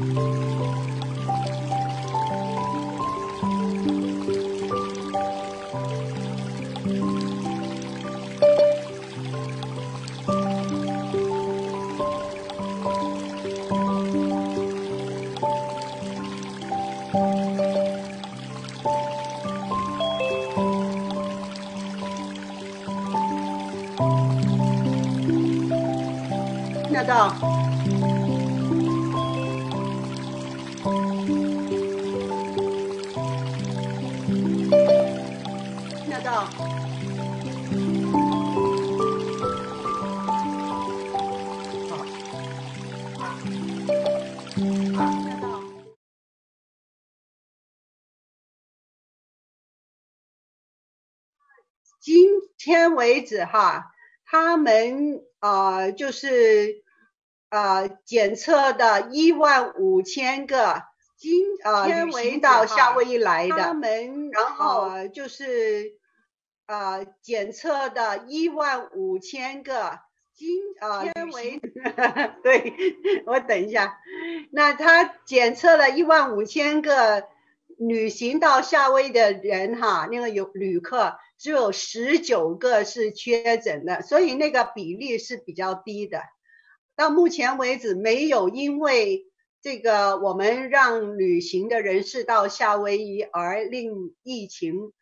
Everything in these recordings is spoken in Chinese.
天为止哈，他们啊、就是啊、检测的一万五千个今啊天为到夏威夷来的，他们然后、呃、就是啊、检测的一万五千个今啊天为对，我等一下，那他检测了一万五千个旅行到夏威夷的人哈，那个有旅客。只有十九个是确诊的，所以那个比例是比较低的。到目前为止，没有因为这个我们让旅行的人士到夏威夷而令疫情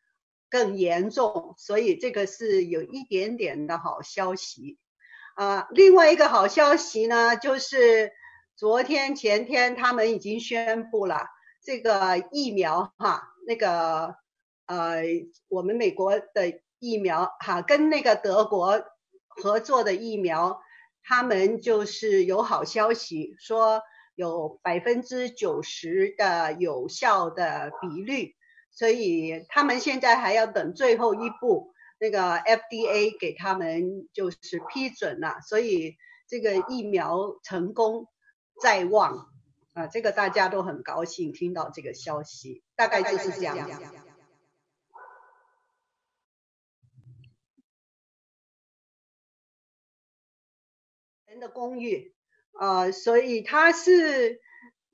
更严重，所以这个是有一点点的好消息。啊，另外一个好消息呢，就是昨天前天他们已经宣布了这个疫苗哈，那个。呃，我们美国的疫苗哈，跟那个德国合作的疫苗，他们就是有好消息，说有百分之九十的有效的比率，所以他们现在还要等最后一步，那个 FDA 给他们就是批准了，所以这个疫苗成功在望啊，这个大家都很高兴听到这个消息，大概就是这样。的公寓，呃，所以它是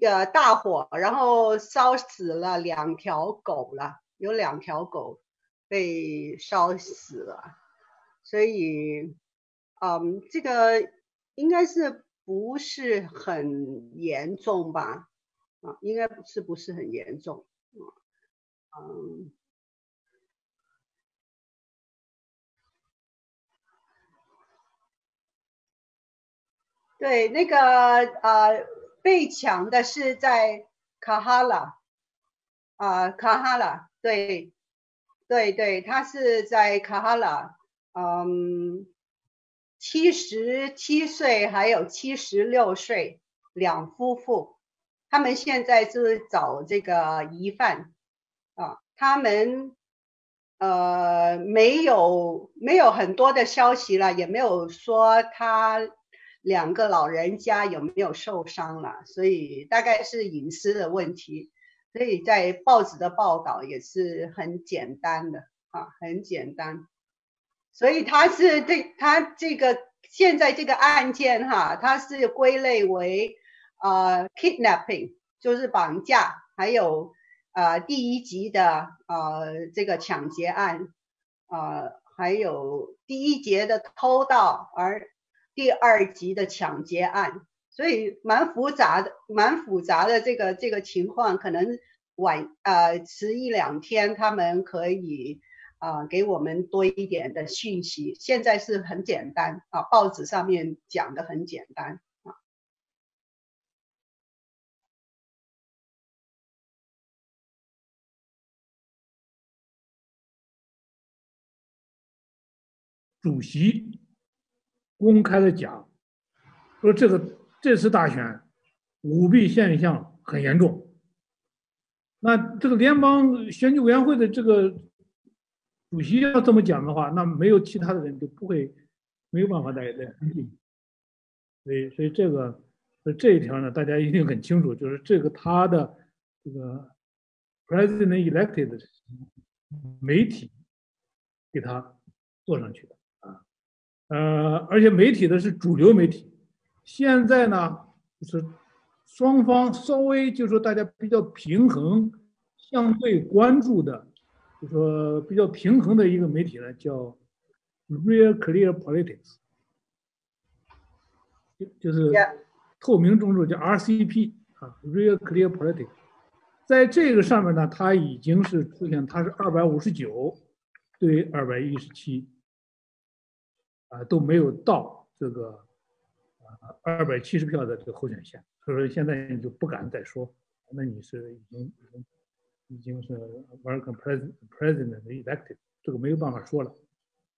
呃大火，然后烧死了两条狗了，有两条狗被烧死了，所以，嗯，这个应该是不是很严重吧？啊，应该是不是很严重？嗯。对，那个呃，被抢的是在卡哈拉，啊，卡哈拉，对，对对，他是在卡哈拉，嗯，七十七岁还有七十六岁两夫妇，他们现在是找这个疑犯，啊，他们呃没有没有很多的消息了，也没有说他。两个老人家有没有受伤了？所以大概是隐私的问题，所以在报纸的报道也是很简单的啊，很简单。所以他是这他这个现在这个案件哈，他是归类为呃 kidnapping，就是绑架，还有呃第一级的呃这个抢劫案，呃还有第一节的偷盗而。第二级的抢劫案。所以蛮复杂的蛮复杂的这个这个情况可能晚呃迟一两天他们可以啊给我们多一点的讯息。现在是很简单啊报纸上面讲的很简单。啊主席。公开的讲，说这个这次大选舞弊现象很严重。那这个联邦选举委员会的这个主席要这么讲的话，那没有其他的人就不会没有办法再再跟进。所以，所以这个这一条呢，大家一定很清楚，就是这个他的这个 president elected 媒体给他做上去的，呃，而且媒体的是主流媒体。现在呢，就是双方稍微就是说大家比较平衡、相对关注的，就是说比较平衡的一个媒体呢，叫 Real Clear Politics。就就是透明中立，叫 RCP 啊，Real Clear Politics，在这个上面呢，它已经是出现，它是二百五十九对二百一十七，啊都没有到这个啊二百七十票的这个候选线，所以说现在你就不敢再说，那你是已经已经已经是 American President President elected，这个没有办法说了，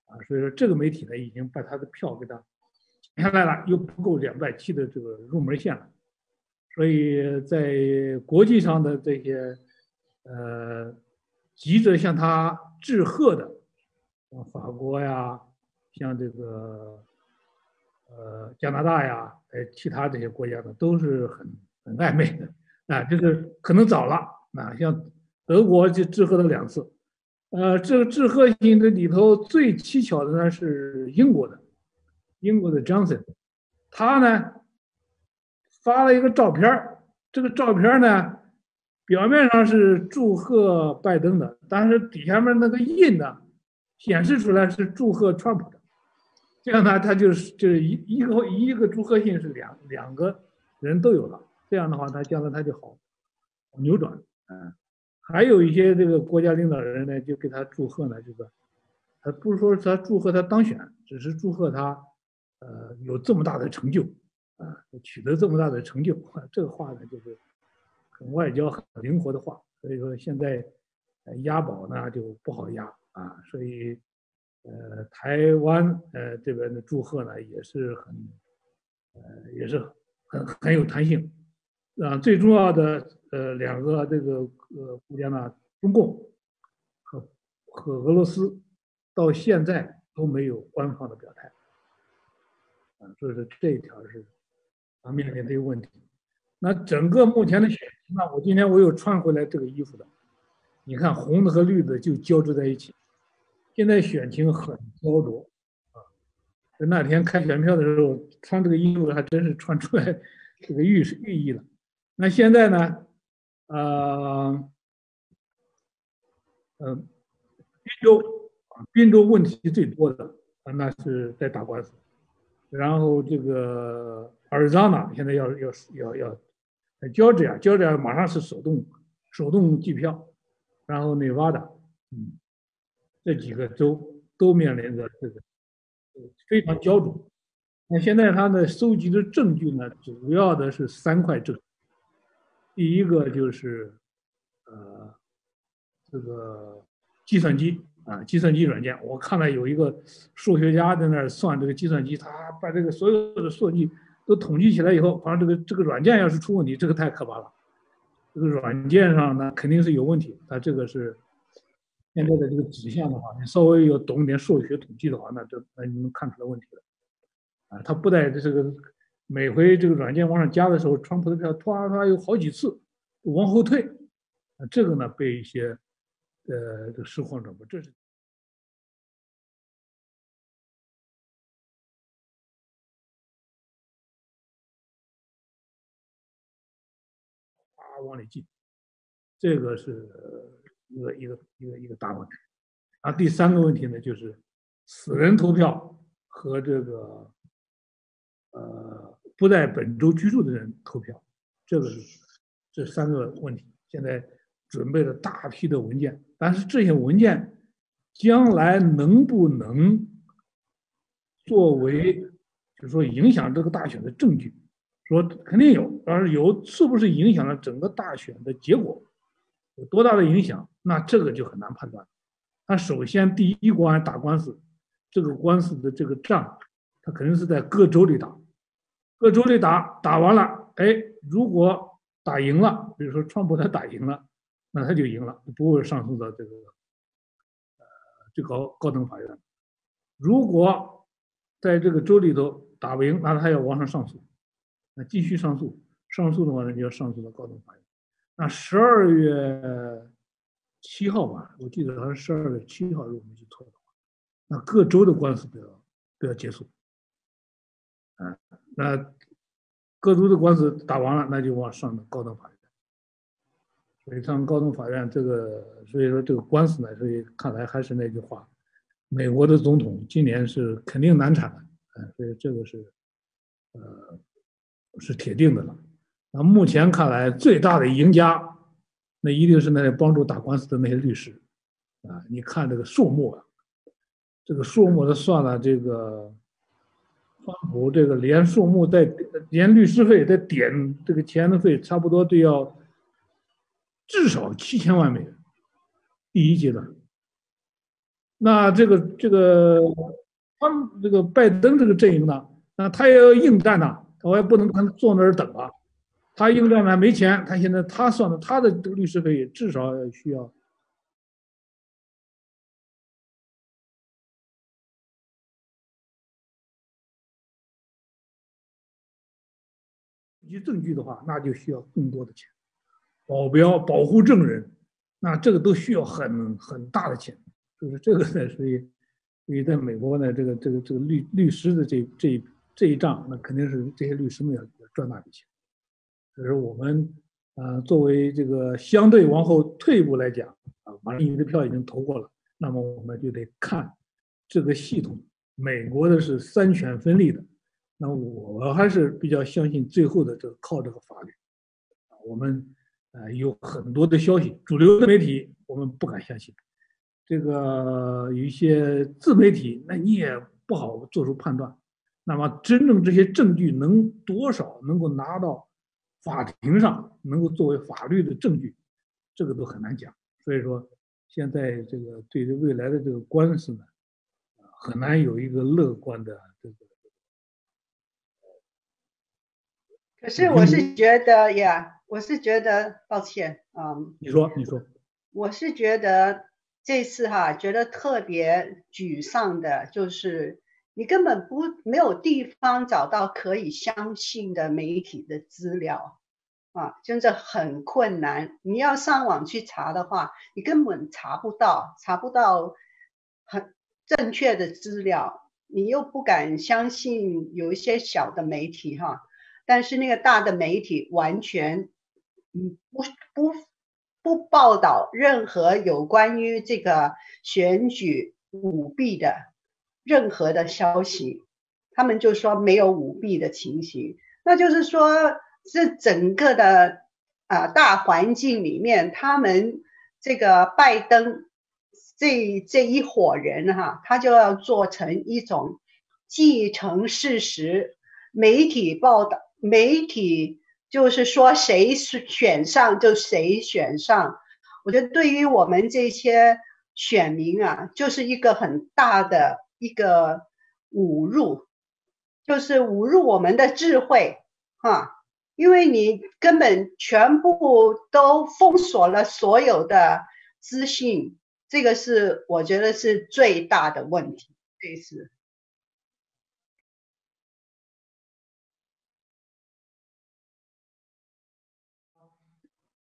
啊，所以说这个媒体呢已经把他的票给他。下来了，又不够两百七的这个入门线了，所以在国际上的这些呃急着向他致贺的，像法国呀，像这个呃加拿大呀，呃其他这些国家呢，都是很很暧昧的啊，这个可能早了啊，像德国就致贺了两次，呃，这个致贺信这里头最蹊跷的呢是英国的。英国的 Johnson，他呢发了一个照片这个照片呢表面上是祝贺拜登的，但是底下面那个印呢显示出来是祝贺川普的，这样呢他就是就是一一个一个祝贺信是两两个人都有了，这样的话他将来他就好扭转，嗯，还有一些这个国家领导人呢就给他祝贺呢，就是他不是说他祝贺他当选，只是祝贺他。呃，有这么大的成就，啊，取得这么大的成就，这个话呢，就是很外交、很灵活的话。所以说现在，押宝呢就不好押啊。所以，呃，台湾呃这边的祝贺呢也是很，呃，也是很很有弹性。啊，最重要的呃两个这个呃国家呢，中共和和俄罗斯到现在都没有官方的表态。啊，所以说这一条是啊面临的一个问题。那整个目前的选情呢，我今天我又穿回来这个衣服的，你看红的和绿的就交织在一起。现在选情很焦灼啊。那天开选票的时候穿这个衣服还真是穿出来这个寓寓意了。那现在呢，呃，呃，滨州啊，滨州问题最多的啊，那是在打官司。然后这个阿里桑那现在要要要要，Georgia，Georgia 马上是手动手动计票，然后内华达，嗯，这几个州都面临着这个非常焦灼。那现在他的收集的证据呢，主要的是三块证。第一个就是呃这个计算机。啊，计算机软件，我看了有一个数学家在那儿算这个计算机，他把这个所有的数据都统计起来以后，反正这个这个软件要是出问题，这个太可怕了。这个软件上呢肯定是有问题，他这个是现在的这个指向的话，你稍微有懂点数学统计的话，那就那你能看出来问题了。啊，他不带这个每回这个软件往上加的时候，川普的票突然突然有好几次往后退，这个呢被一些。呃，这实况转播，这是啊往里进，这个是一个一个一个一个大问题。啊，第三个问题呢，就是死人投票和这个呃不在本州居住的人投票，这个是这三个问题。现在准备了大批的文件。但是这些文件将来能不能作为，就是说影响这个大选的证据？说肯定有，但是有是不是影响了整个大选的结果？有多大的影响？那这个就很难判断。他首先第一关打官司，这个官司的这个仗，他肯定是在各州里打，各州里打，打完了，哎，如果打赢了，比如说川普他打赢了，那他就赢了，不会上诉到这个呃最高高等法院。如果在这个州里头打不赢，那他要往上上诉，那继续上诉，上诉的话呢，就要上诉到高等法院。那十二月七号吧，我记得好像十二月七号，如果没记错的话，那各州的官司都要都要结束。啊，那各州的官司打完了，那就往上的高等法院。所以上高等法院这个，所以说这个官司呢，所以看来还是那句话，美国的总统今年是肯定难产的，嗯，所以这个是，呃，是铁定的了。那目前看来，最大的赢家，那一定是那些帮助打官司的那些律师，啊，你看这个数目啊，这个数目的算了，这个川普这个连数目带连律师费带点这个钱的费，差不多都要至少七千万美元，第一阶段。那这个这个他这个拜登这个阵营呢，那他也要应战呐，我也不能跟坐那儿等啊。他应该呢没钱，他现在他算的他的这个律师费至少需要，以及证据的话，那就需要更多的钱，保镖、保护证人，那这个都需要很很大的钱，就是这个呢，所以，所以在美国呢，这个这个这个律律师的这这这一仗，那肯定是这些律师们要要赚大笔钱。可是我们，呃，作为这个相对往后退一步来讲，啊，马林鱼的票已经投过了，那么我们就得看这个系统。美国的是三权分立的，那我还是比较相信最后的这个靠这个法律。我们，呃，有很多的消息，主流的媒体我们不敢相信，这个有一些自媒体，那你也不好做出判断。那么真正这些证据能多少能够拿到？法庭上能够作为法律的证据，这个都很难讲。所以说，现在这个对于未来的这个官司呢，很难有一个乐观的这个。可是我是觉得呀，我是觉得抱歉，嗯。你说，你说。我是觉得这次哈，觉得特别沮丧的就是。你根本不没有地方找到可以相信的媒体的资料啊，真的很困难。你要上网去查的话，你根本查不到，查不到很正确的资料。你又不敢相信有一些小的媒体哈，但是那个大的媒体完全嗯不不不报道任何有关于这个选举舞弊的。任何的消息，他们就说没有舞弊的情形，那就是说，这整个的啊、大环境里面，他们这个拜登这这一伙人哈，他就要做成一种既成事实，媒体报道，媒体就是说谁是选上就谁选上，我觉得对于我们这些选民啊，就是一个很大的。一个侮辱，就是侮辱我们的智慧，哈，因为你根本全部都封锁了所有的资讯，这个是我觉得是最大的问题，这是。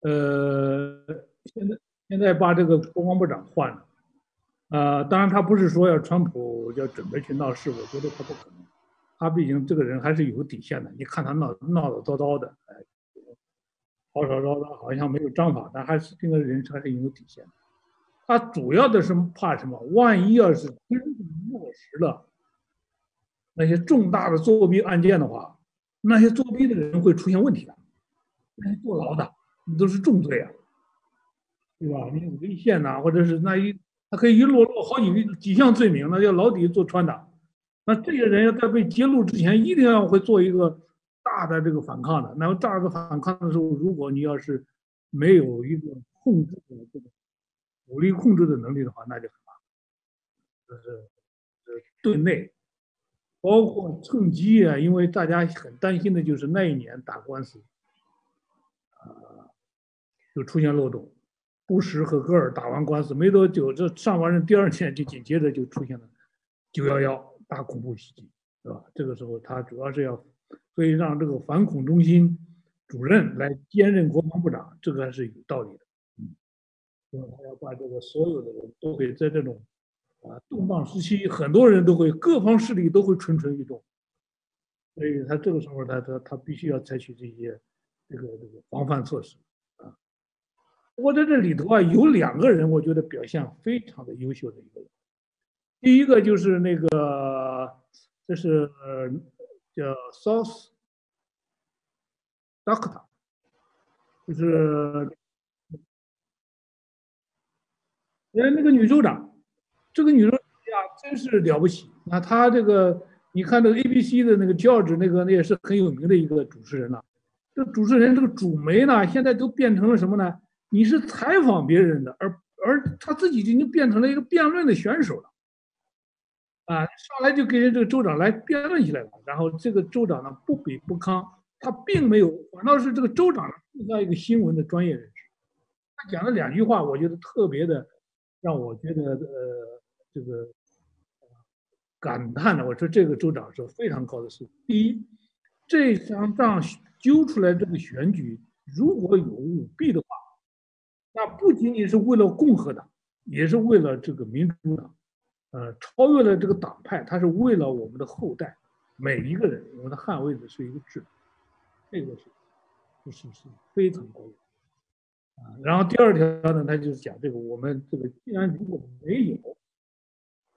呃，现在现在把这个国防部长换了。呃，当然，他不是说要川普要准备去闹事，我觉得他不可能。他毕竟这个人还是有底线的。你看他闹闹得叨叨的，哎，吵吵叨叨，好像没有章法，但还是这个人还是有底线的。他主要的是怕什么？万一要是真正落实了那些重大的作弊案件的话，那些作弊的人会出现问题的，那些坐牢的，那都是重罪啊，对吧？你有违宪呐，或者是那一。他可以一落落好几几项罪名，那要牢底坐穿的。那这些人要在被揭露之前，一定要会做一个大的这个反抗的。那么大的反抗的时候，如果你要是没有一个控制的这个武力控制的能力的话，那就很麻烦。这是，这对内，包括趁机啊，因为大家很担心的就是那一年打官司，啊，就出现漏洞。布什和戈尔打完官司没多久，这上完任第二天就紧接着就出现了九幺幺大恐怖袭击，是吧？这个时候他主要是要，所以让这个反恐中心主任来兼任国防部长，这个还是有道理的。嗯，因为他要把这个所有的人都给在这种啊动荡时期，很多人都会各方势力都会蠢蠢欲动，所以他这个时候他他他必须要采取这些这个这个防范措施。我在这里头啊，有两个人，我觉得表现非常的优秀的一个人。第一个就是那个，这是叫 South Doctor，就是呃那个女州长，这个女州长呀，真是了不起。那她这个，你看这个 ABC 的那个 George 那个，那也是很有名的一个主持人了。这主持人这个主媒呢，现在都变成了什么呢？你是采访别人的，而而他自己已经变成了一个辩论的选手了，啊，上来就跟人这个州长来辩论起来了，然后这个州长呢不卑不亢，他并没有，反倒是这个州长更像一个新闻的专业人士，他讲了两句话，我觉得特别的让我觉得呃这个感叹的，我说这个州长是非常高的素质。第一，这场仗揪出来这个选举如果有舞弊的。那不仅仅是为了共和党，也是为了这个民主党，呃，超越了这个党派，他是为了我们的后代，每一个人，我们的捍卫的是一个制度，这个是，就是是非常高的，啊，然后第二条呢，他就是讲这个，我们这个既然如果没有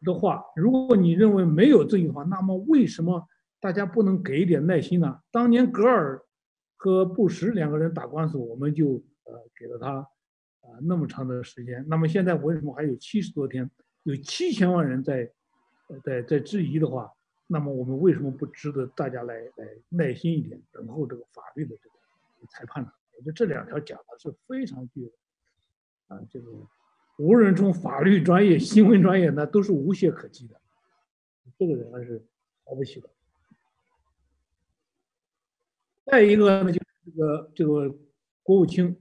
的话，如果你认为没有正义的话，那么为什么大家不能给一点耐心呢？当年戈尔和布什两个人打官司，我们就呃给了他。啊，那么长的时间，那么现在为什么还有七十多天，有七千万人在，在在质疑的话，那么我们为什么不值得大家来来耐心一点，等候这个法律的这个裁判呢？我觉得这两条讲的是非常具有，啊，这个无论从法律专业、新闻专业，那都是无懈可击的，这个人还是了不起的。再一个呢，就是这个这个国务卿。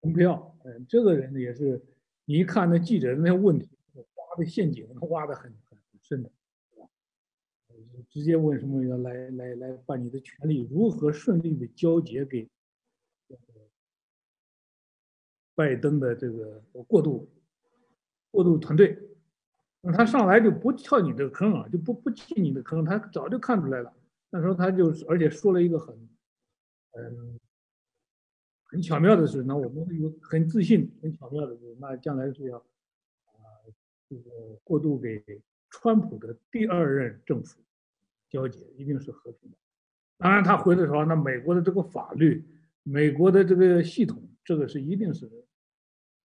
蓬佩奥，嗯，这个人也是，你一看那记者那些问题，挖的陷阱挖的很很深的，直接问什么要来来来把你的权力如何顺利的交接给拜登的这个过渡过渡团队，那他上来就不跳你这个坑啊，就不不进你的坑，他早就看出来了。那时候他就而且说了一个很，嗯。很巧妙的是，那我们有很自信、很巧妙的是，那将来是要啊，这个过渡给川普的第二任政府交接，一定是和平的。当然，他回的时候，那美国的这个法律、美国的这个系统，这个是一定是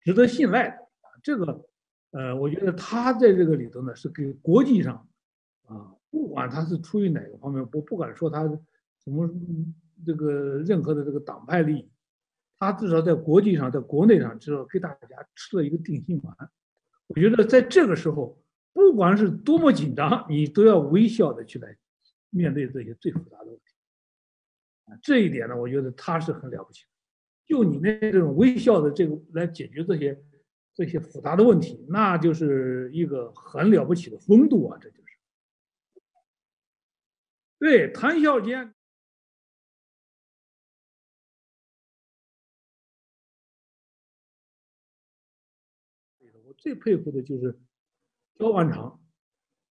值得信赖的啊。这个，呃，我觉得他在这个里头呢，是给国际上啊，不管他是出于哪个方面，我不敢说他什么这个任何的这个党派利益。他至少在国际上，在国内上，至少给大家吃了一个定心丸。我觉得在这个时候，不管是多么紧张，你都要微笑的去来面对这些最复杂的问题。这一点呢，我觉得他是很了不起的。就你那这种微笑的这个来解决这些这些复杂的问题，那就是一个很了不起的风度啊！这就是。对，谈笑间。最佩服的就是萧万长，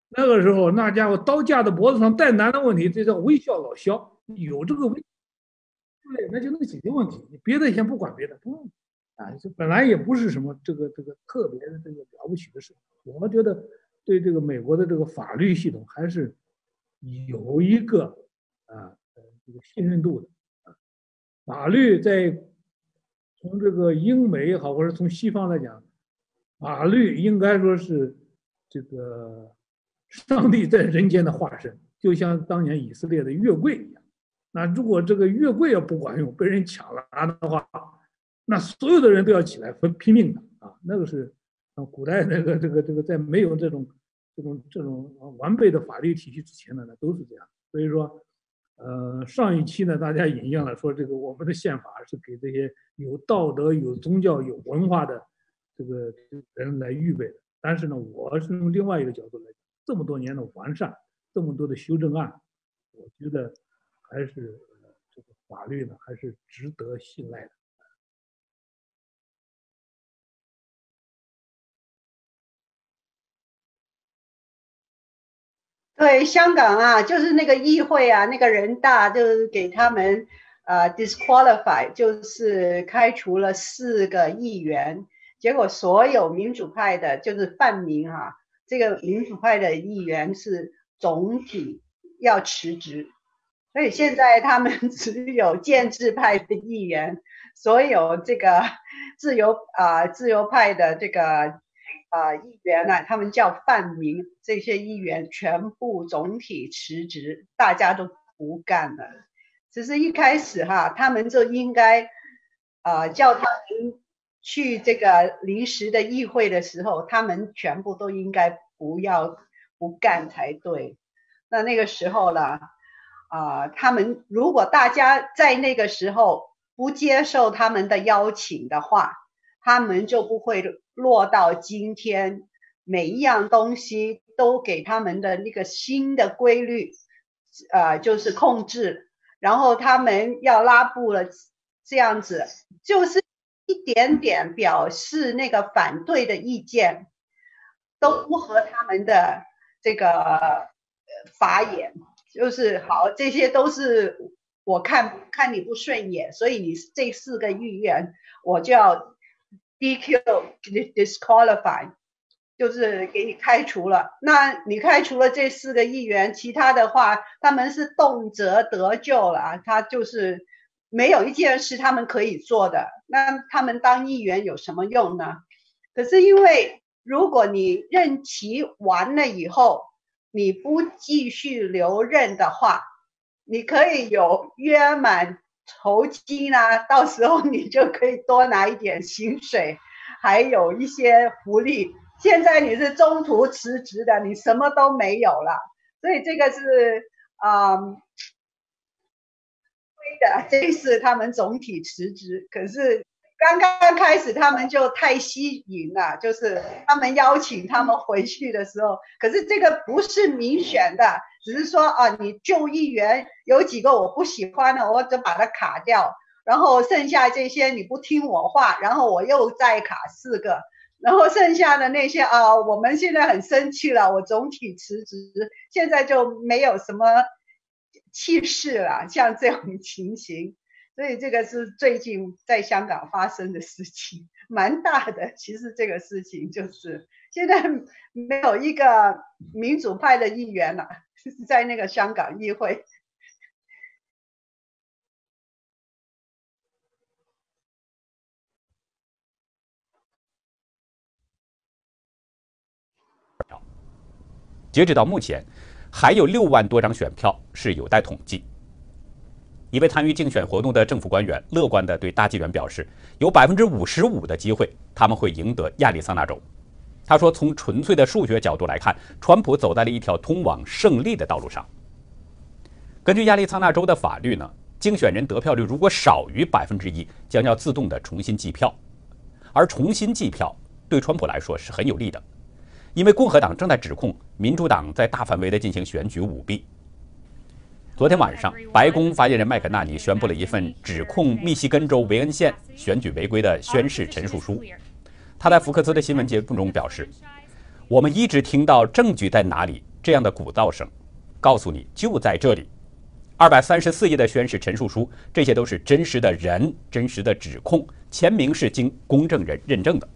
那个时候那家伙刀架在脖子上带难的问题，这叫微笑老萧，有这个微，对，那就能解决问题。你别的先不管别的，不用啊，这本来也不是什么这个这个特别的这个了不起的事。我们觉得对这个美国的这个法律系统还是有一个啊这个信任度的啊，法律在从这个英美也好，或者从西方来讲。法律应该说是这个 上帝在人间的化身，就像当年以色列的月柜一样。那如果这个月柜要不管用，被人抢了的话，那所有的人都要起来拼拼命的啊！那个是，古代那个这个这个在没有这种这种这种完备的法律体系之前的呢，都是这样。所以说，呃，上一期呢，大家引用了说这个我们的宪法是给这些有道德、有宗教、有文化的这个人来预备的。但是呢，我是从另外一个角度来，这么多年的完善，这么多的修正案，我觉得还是这个法律呢，还是值得信赖的。对香港啊，就是那个议会啊，那个人大就是给他们呃 disqualify，就是开除了四个议员，结果所有民主派的，就是泛民啊，这个民主派的议员是总体要辞职，所以现在他们只有建制派的议员，所有这个自由啊、自由派的这个。啊、议员呢、啊，他们叫泛民，这些议员全部总体辞职，大家都不干了。只是一开始哈，他们就应该，啊、叫他们去这个临时的议会的时候，他们全部都应该不要不干才对。那那个时候呢，啊、他们如果大家在那个时候不接受他们的邀请的话，他们就不会落到今天，每一样东西都给他们的那个新的规律，呃，就是控制，然后他们要拉布了，这样子就是一点点表示那个反对的意见，都不合他们的这个法眼，就是好，这些都是我看看你不顺眼，所以你这四个议员我就要。DQ disqualify 就是给你开除了。那你开除了这四个议员，其他的话他们是动辄得咎了，他就是没有一件事他们可以做的。那他们当议员有什么用呢？可是因为如果你任期完了以后，你不继续留任的话，你可以有约满。酬金啊，到时候你就可以多拿一点薪水，还有一些福利。现在你是中途辞职的，你什么都没有了，所以这个是啊，这次他们总体辞职，可是。刚刚开始他们就太吸引了，就是他们邀请他们回去的时候，可是这个不是民选的，只是说啊，你旧议员有几个我不喜欢的，我就把它卡掉，然后剩下这些你不听我话，然后我又再卡四个，然后剩下的那些啊，我们现在很生气了，我总体辞职，现在就没有什么气势了，像这种情形。所以这个是最近在香港发生的事情，蛮大的。其实这个事情就是现在没有一个民主派的议员了，在那个香港议会。截止到目前，还有六万多张选票是有待统计。一位参与竞选活动的政府官员乐观地对大纪元表示，有百分之五十五的机会他们会赢得亚利桑那州。他说，从纯粹的数学角度来看，川普走在了一条通往胜利的道路上。根据亚利桑那州的法律呢，竞选人得票率如果少于百分之一，将要自动的重新计票。而重新计票对川普来说是很有利的，因为共和党正在指控民主党在大范围的进行选举舞弊。昨天晚上，白宫发言人麦肯纳尼宣布了一份指控密西根州维恩县选举违规的宣誓陈述书。他在福克斯的新闻节目中表示：“我们一直听到‘证据在哪里’这样的鼓噪声，告诉你就在这里。二百三十四页的宣誓陈述书，这些都是真实的人、真实的指控，签名是经公证人认证的。”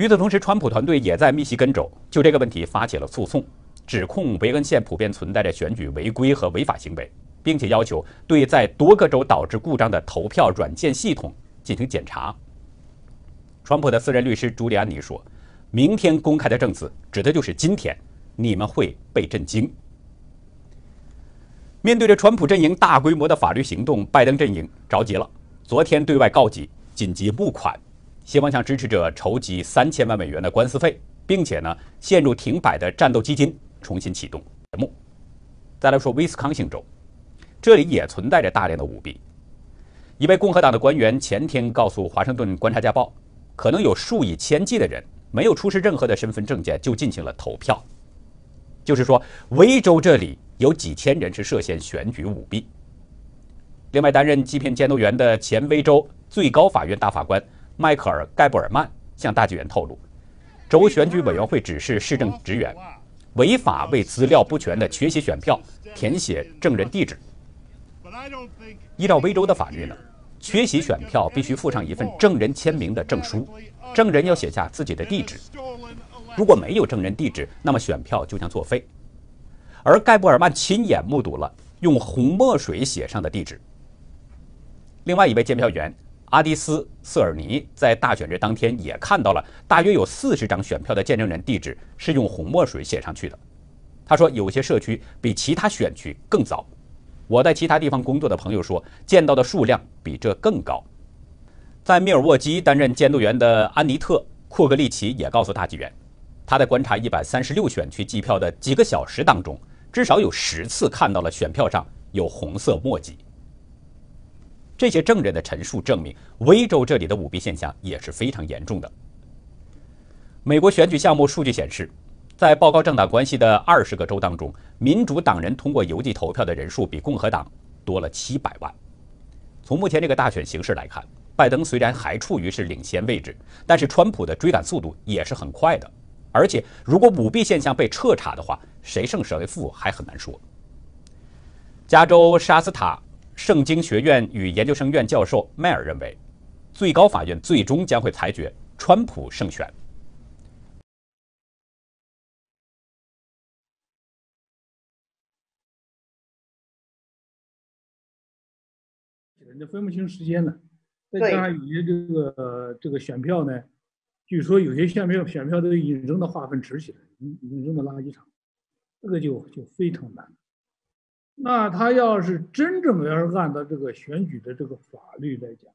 与此同时，川普团队也在密西根州就这个问题发起了诉讼。指控维恩县普遍存在着选举违规和违法行为，并且要求对在多个州导致故障的投票软件系统进行检查。川普的私人律师朱利安尼说：“明天公开的证词，指的就是今天，你们会被震惊。”面对着川普阵营大规模的法律行动，拜登阵营着急了。昨天对外告急，紧急募款，希望向支持者筹集三千万美元的官司费。并且呢陷入停摆的战斗基金重新启动节目。再来说威斯康星州，这里也存在着大量的舞弊。一位共和党的官员前天告诉《华盛顿观察家报》，可能有数以千计的人没有出示任何的身份证件就进行了投票，就是说，威州这里有几千人是涉嫌选举舞弊。另外，担任欺骗监督员的前威州最高法院大法官迈克尔·盖布尔曼向大纪元透露，州选举委员会指示市政职员违法为资料不全的缺席选票填写证人地址。依照威州的法律呢，缺席选票必须附上一份证人签名的证书，证人要写下自己的地址。如果没有证人地址，那么选票就将作废。而盖布尔曼亲眼目睹了用红墨水写上的地址。另外一位监票员阿迪斯·瑟尔尼在大选日当天也看到了大约有四十张选票的见证人地址是用红墨水写上去的。他说，有些社区比其他选区更糟。我在其他地方工作的朋友说，见到的数量比这更高。在密尔沃基担任监督员的安妮特·库格利奇也告诉大纪元，他在观察一百三十六选区计票的几个小时当中，至少有十次看到了选票上有红色墨迹。这些证人的陈述证明，威州这里的舞弊现象也是非常严重的。美国选举项目数据显示，在报告政党关系的二十个州当中，民主党人通过邮寄投票的人数比共和党多了七百万。从目前这个大选形势来看，拜登虽然还处于是领先位置，但是川普的追赶速度也是很快的。而且，如果舞弊现象被彻查的话，谁胜谁负还很难说。加州沙斯塔圣经学院与研究生院教授迈尔认为，最高法院最终将会裁决川普胜选。分不清时间了，再加上有些这个这个选票呢，据说有些选票选票都已经扔到化粪池去了，已经扔到垃圾场，这个就就非常难。那他要是真正要是按照这个选举的这个法律来讲，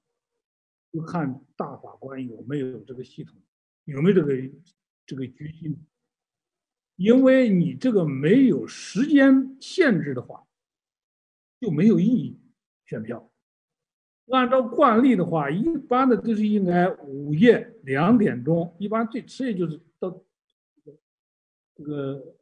就看大法官有没有这个系统，有没有这个这个决心，因为你这个没有时间限制的话，就没有意义选票。按照惯例的话，一般的都是应该午夜两点钟，一般最迟也就是到这个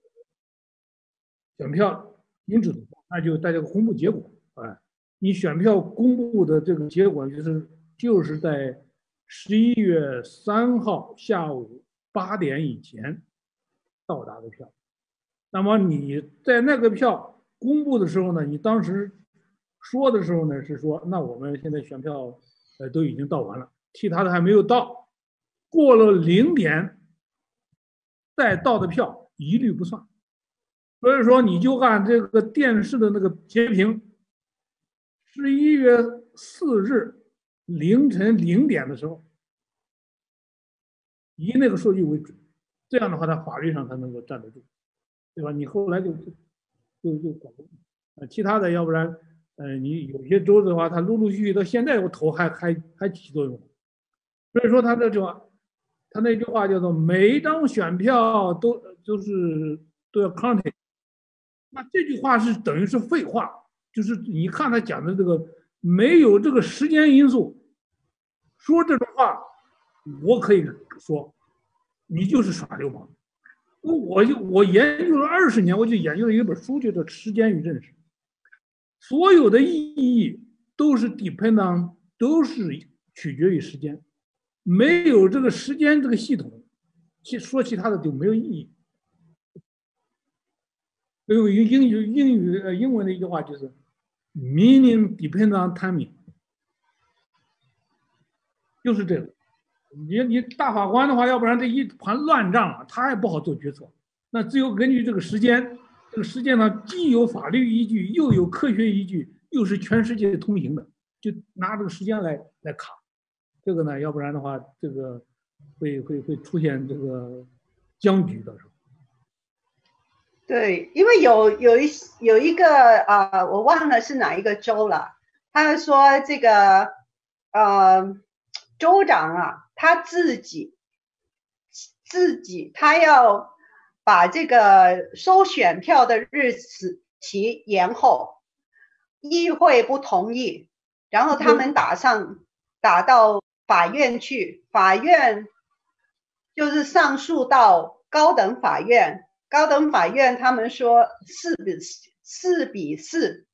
选票停止的话，那就大家公布结果。哎，你选票公布的这个结果就是就是在十一月三号下午八点以前到达的票。那么你在那个票公布的时候呢，你当时。说的时候呢，是说那我们现在选票，呃，都已经到完了，其他的还没有到，过了零点再到的票一律不算。所以说你就按这个电视的那个截屏，十一月四日凌晨零点的时候，以那个数据为准，这样的话，它法律上才能够站得住，对吧？你后来就就就管不住，其他的要不然。呃，你有些州的话，它陆陆续续到现在，我投还还还起作用。所以说，他这句话，他那句话叫做“每一张选票都都是都要 counting”。那这句话是等于是废话，就是你看他讲的这个没有这个时间因素，说这种话，我可以说，你就是耍流氓。我我就我研究了二十年，我就研究了一本书，叫做《时间与认识》。所有的意义都是 depend on，都是取决于时间，没有这个时间这个系统，其说其他的就没有意义。所以英语英语呃英文的一句话就是 meaning depend on timing，就是这个。你你大法官的话，要不然这一盘乱账啊，他也不好做决策。那只有根据这个时间。这个时间呢既有法律依据，又有科学依据，又是全世界通行的，就拿这个时间来来卡，这个呢，要不然的话，这个会会会出现这个僵局的时候。对，因为有有一有一个啊、呃，我忘了是哪一个州了，他说这个呃州长啊，他自己自己他要把这个收选票的日子期延后，议会不同意，然后他们打上打到法院去，法院就是上诉到高等法院，高等法院他们说四比四比四，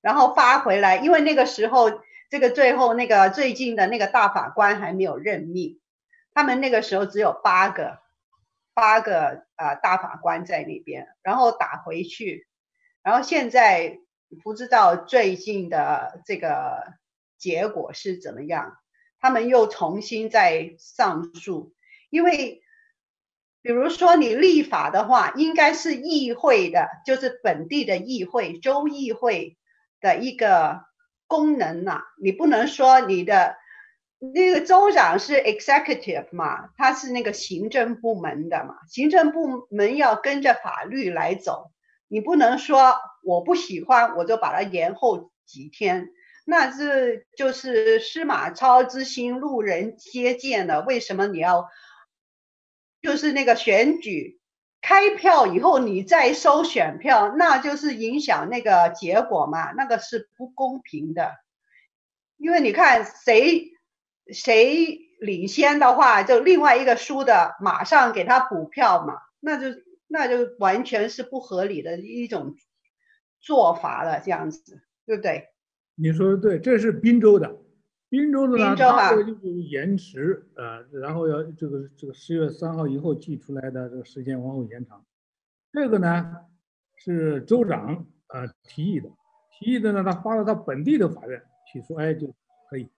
然后发回来，因为那个时候这个最后那个最近的那个大法官还没有任命，他们那个时候只有八个八个啊、大法官在那边，然后打回去，然后现在不知道最近的这个结果是怎么样，他们又重新再上诉，因为。比如说，你立法的话，应该是议会的，就是本地的议会、州议会的一个功能呐、你不能说你的那个州长是 executive 嘛，他是那个行政部门的嘛，行政部门要跟着法律来走。你不能说我不喜欢，我就把它延后几天，那是就是司马昭之心，路人皆见的。为什么你要？就是那个选举开票以后，你再收选票，那就是影响那个结果嘛，那个是不公平的。因为你看谁谁领先的话，就另外一个输的马上给他补票嘛，那就那就完全是不合理的一种做法了，这样子对不对？你说的对，这是滨州的。宾州的呢，它这个就是延迟，呃，然后要这个这个十月三号以后寄出来的这个时间往后延长，这个呢是州长呃提议的，提议的呢，他发到他本地的法院起诉，哎就可以，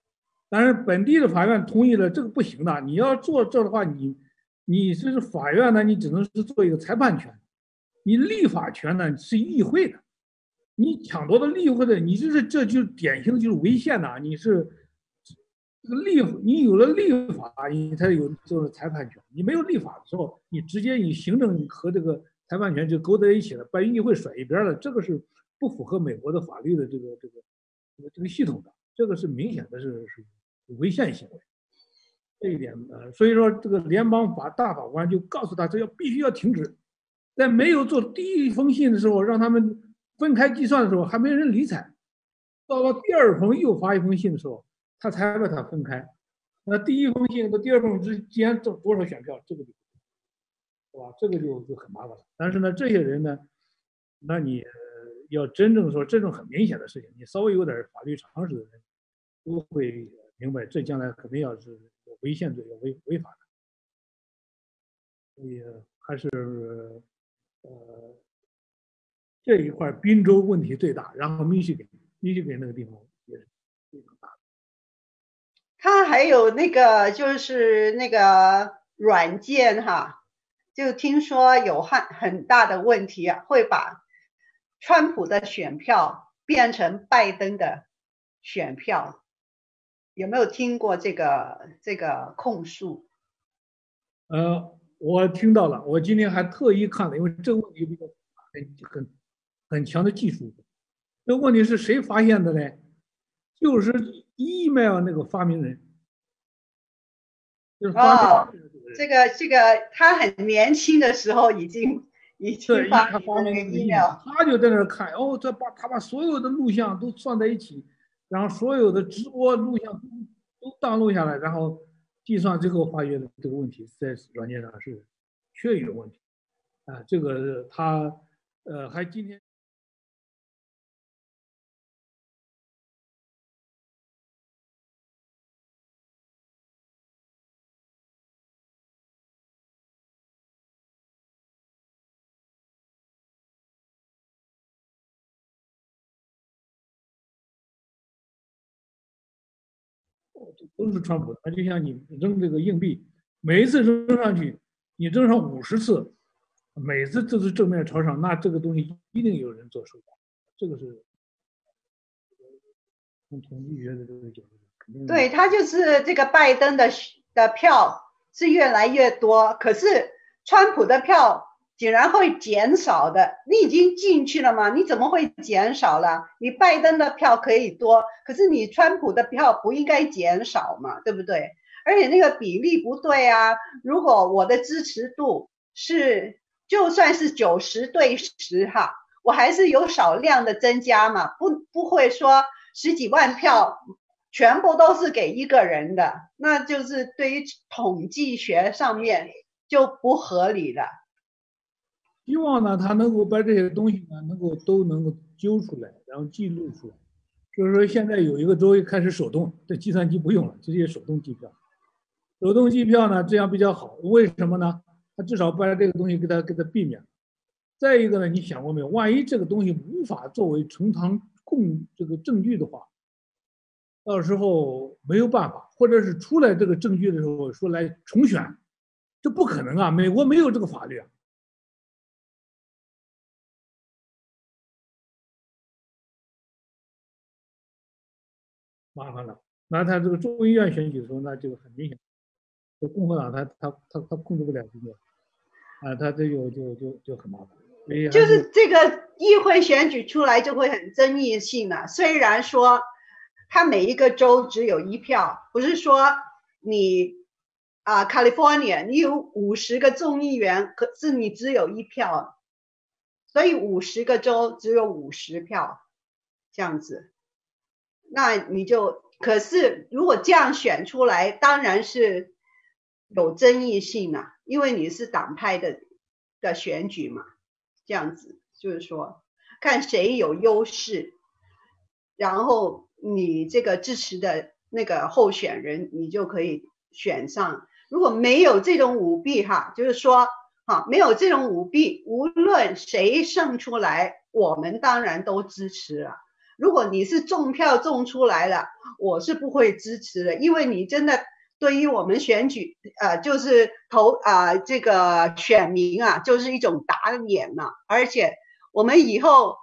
但是本地的法院同意了，这个不行的，你要做这的话，你你这是法院呢，你只能是做一个裁判权，你立法权呢是议会的，你抢夺的立会的，你就是这就典型的就是违宪呐，你是。这个立，你有了立法，你才有这个裁判权。你没有立法的时候，你直接你行政和这个裁判权就勾在一起了，把议会甩一边了。这个是不符合美国的法律的这个这个这个这个系统的。这个是明显的是是违宪行为。这一点呃，所以说这个联邦法大法官就告诉他，这要必须要停止。在没有做第一封信的时候，让他们分开计算的时候，还没人理睬。到了第二封又发一封信的时候。他才把它分开，那第一封信和第二封之间多多少选票，这个就，是吧？这个就就很麻烦了。但是呢，这些人呢，那你要真正说这种很明显的事情，你稍微有点法律常识的人都会明白，这将来肯定要是有违宪罪，要违违法的。所以还是呃这一块滨州问题最大，然后密西根，密西根那个地方。他还有那个就是那个软件哈，就听说有很很大的问题，会把川普的选票变成拜登的选票，有没有听过这个这个控诉？呃，我听到了，我今天还特意看了，因为这个问题比较很很很强的技术。这问题是谁发现的呢？就是。Email 那个发明人，就是发明、哦、这个这个他很年轻的时候已经已经发明了 email，他就在那儿看，哦，这把他把所有的录像都算在一起，然后所有的直播录像都都 download 下来，然后计算最后发现的这个问题在软件上是确有问题，啊，这个他呃还今天。都是川普的，他就像你扔这个硬币，每一次扔上去，你扔上五十次，每次都是正面朝上，那这个东西一定有人做手脚，这个是从统计学的这个角度，肯定对他就是这个拜登的的票是越来越多，可是川普的票。竟然会减少的，你已经进去了吗？你怎么会减少了？你拜登的票可以多，可是你川普的票不应该减少嘛，对不对？而且那个比例不对啊。如果我的支持度是就算是九十对十哈，我还是有少量的增加嘛，不不会说十几万票全部都是给一个人的，那就是对于统计学上面就不合理了。希望呢，他能够把这些东西呢，能够都能够揪出来，然后记录出来。就是说，现在有一个州开始手动，这计算机不用了，直接手动计票。手动计票呢，这样比较好。为什么呢？他至少把这个东西给他给他避免。再一个呢，你想过没有？万一这个东西无法作为呈堂供这个证据的话，到时候没有办法，或者是出来这个证据的时候说来重选，这不可能啊！美国没有这个法律啊。麻烦了，那他这个众议院选举的时候，那就很明显，就共和党他他他他控制不了这个，啊，他这就就就就很麻烦。就是这个议会选举出来就会很争议性了。虽然说他每一个州只有一票，不是说你啊，California 你有五十个众议员，可是你只有一票，所以五十个州只有五十票，这样子。那你就，可是如果这样选出来，当然是有争议性嘛，因为你是党派的的选举嘛，这样子就是说，看谁有优势，然后你这个支持的那个候选人，你就可以选上。如果没有这种舞弊哈，就是说哈，没有这种舞弊，无论谁胜出来，我们当然都支持了。如果你是中票中出来了，我是不会支持的，因为你真的对于我们选举，呃，就是投啊、这个选民啊，就是一种打脸了。而且我们以后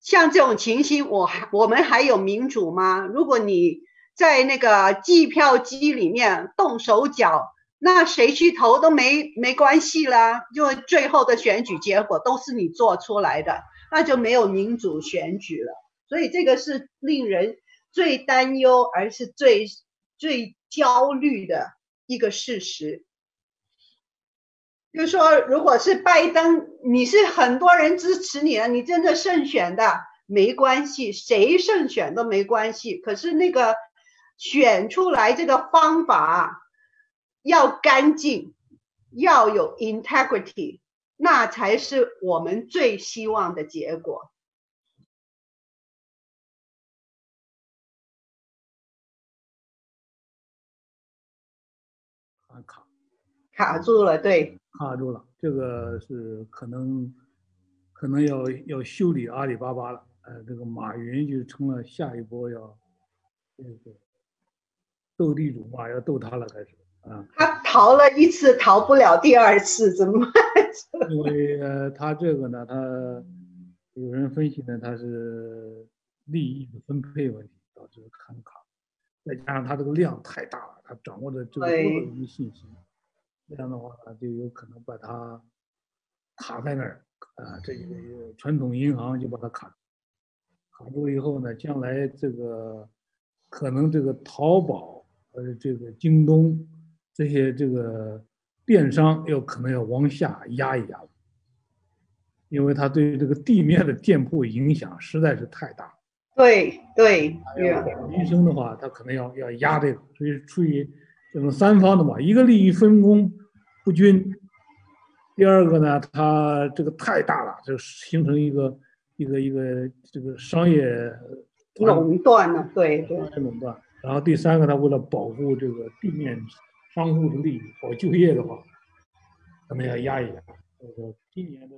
像这种情形，我还我们还有民主吗？如果你在那个计票机里面动手脚，那谁去投都没没关系啦，因为最后的选举结果都是你做出来的，那就没有民主选举了。所以这个是令人最担忧，而是最最焦虑的一个事实。就是说，如果是拜登，你是很多人支持你的，你真的胜选的，没关系，谁胜选都没关系。可是那个选出来这个方法要干净，要有 integrity，那才是我们最希望的结果。卡住了，对，卡住了，这个是可能可能要要修理阿里巴巴了，呃，这个马云就成了下一波要这个斗地主嘛，要斗他了，开始啊。他逃了一次，逃不了第二次，怎么办？因为呃，他这个呢，他有人分析呢，他是利益的分配问题导致很卡。再加上他这个量太大了，他掌握的这个多人的信息，这样的话呢，就有可能把它卡在那儿啊。这个传统银行就把它卡卡住以后呢，将来这个可能这个淘宝呃这个京东这些这个电商要可能要往下压一压，因为它对这个地面的店铺影响实在是太大。对对，民生的话，他可能要要压这个，所以出于这种三方的嘛，一个利益分工不均，第二个呢，它这个太大了，就形成一个一个一个这个商业垄断了，对对，垄断。然后第三个，它为了保护这个地面商户的利益，保就业的话，可能要压一压。就是说今年的。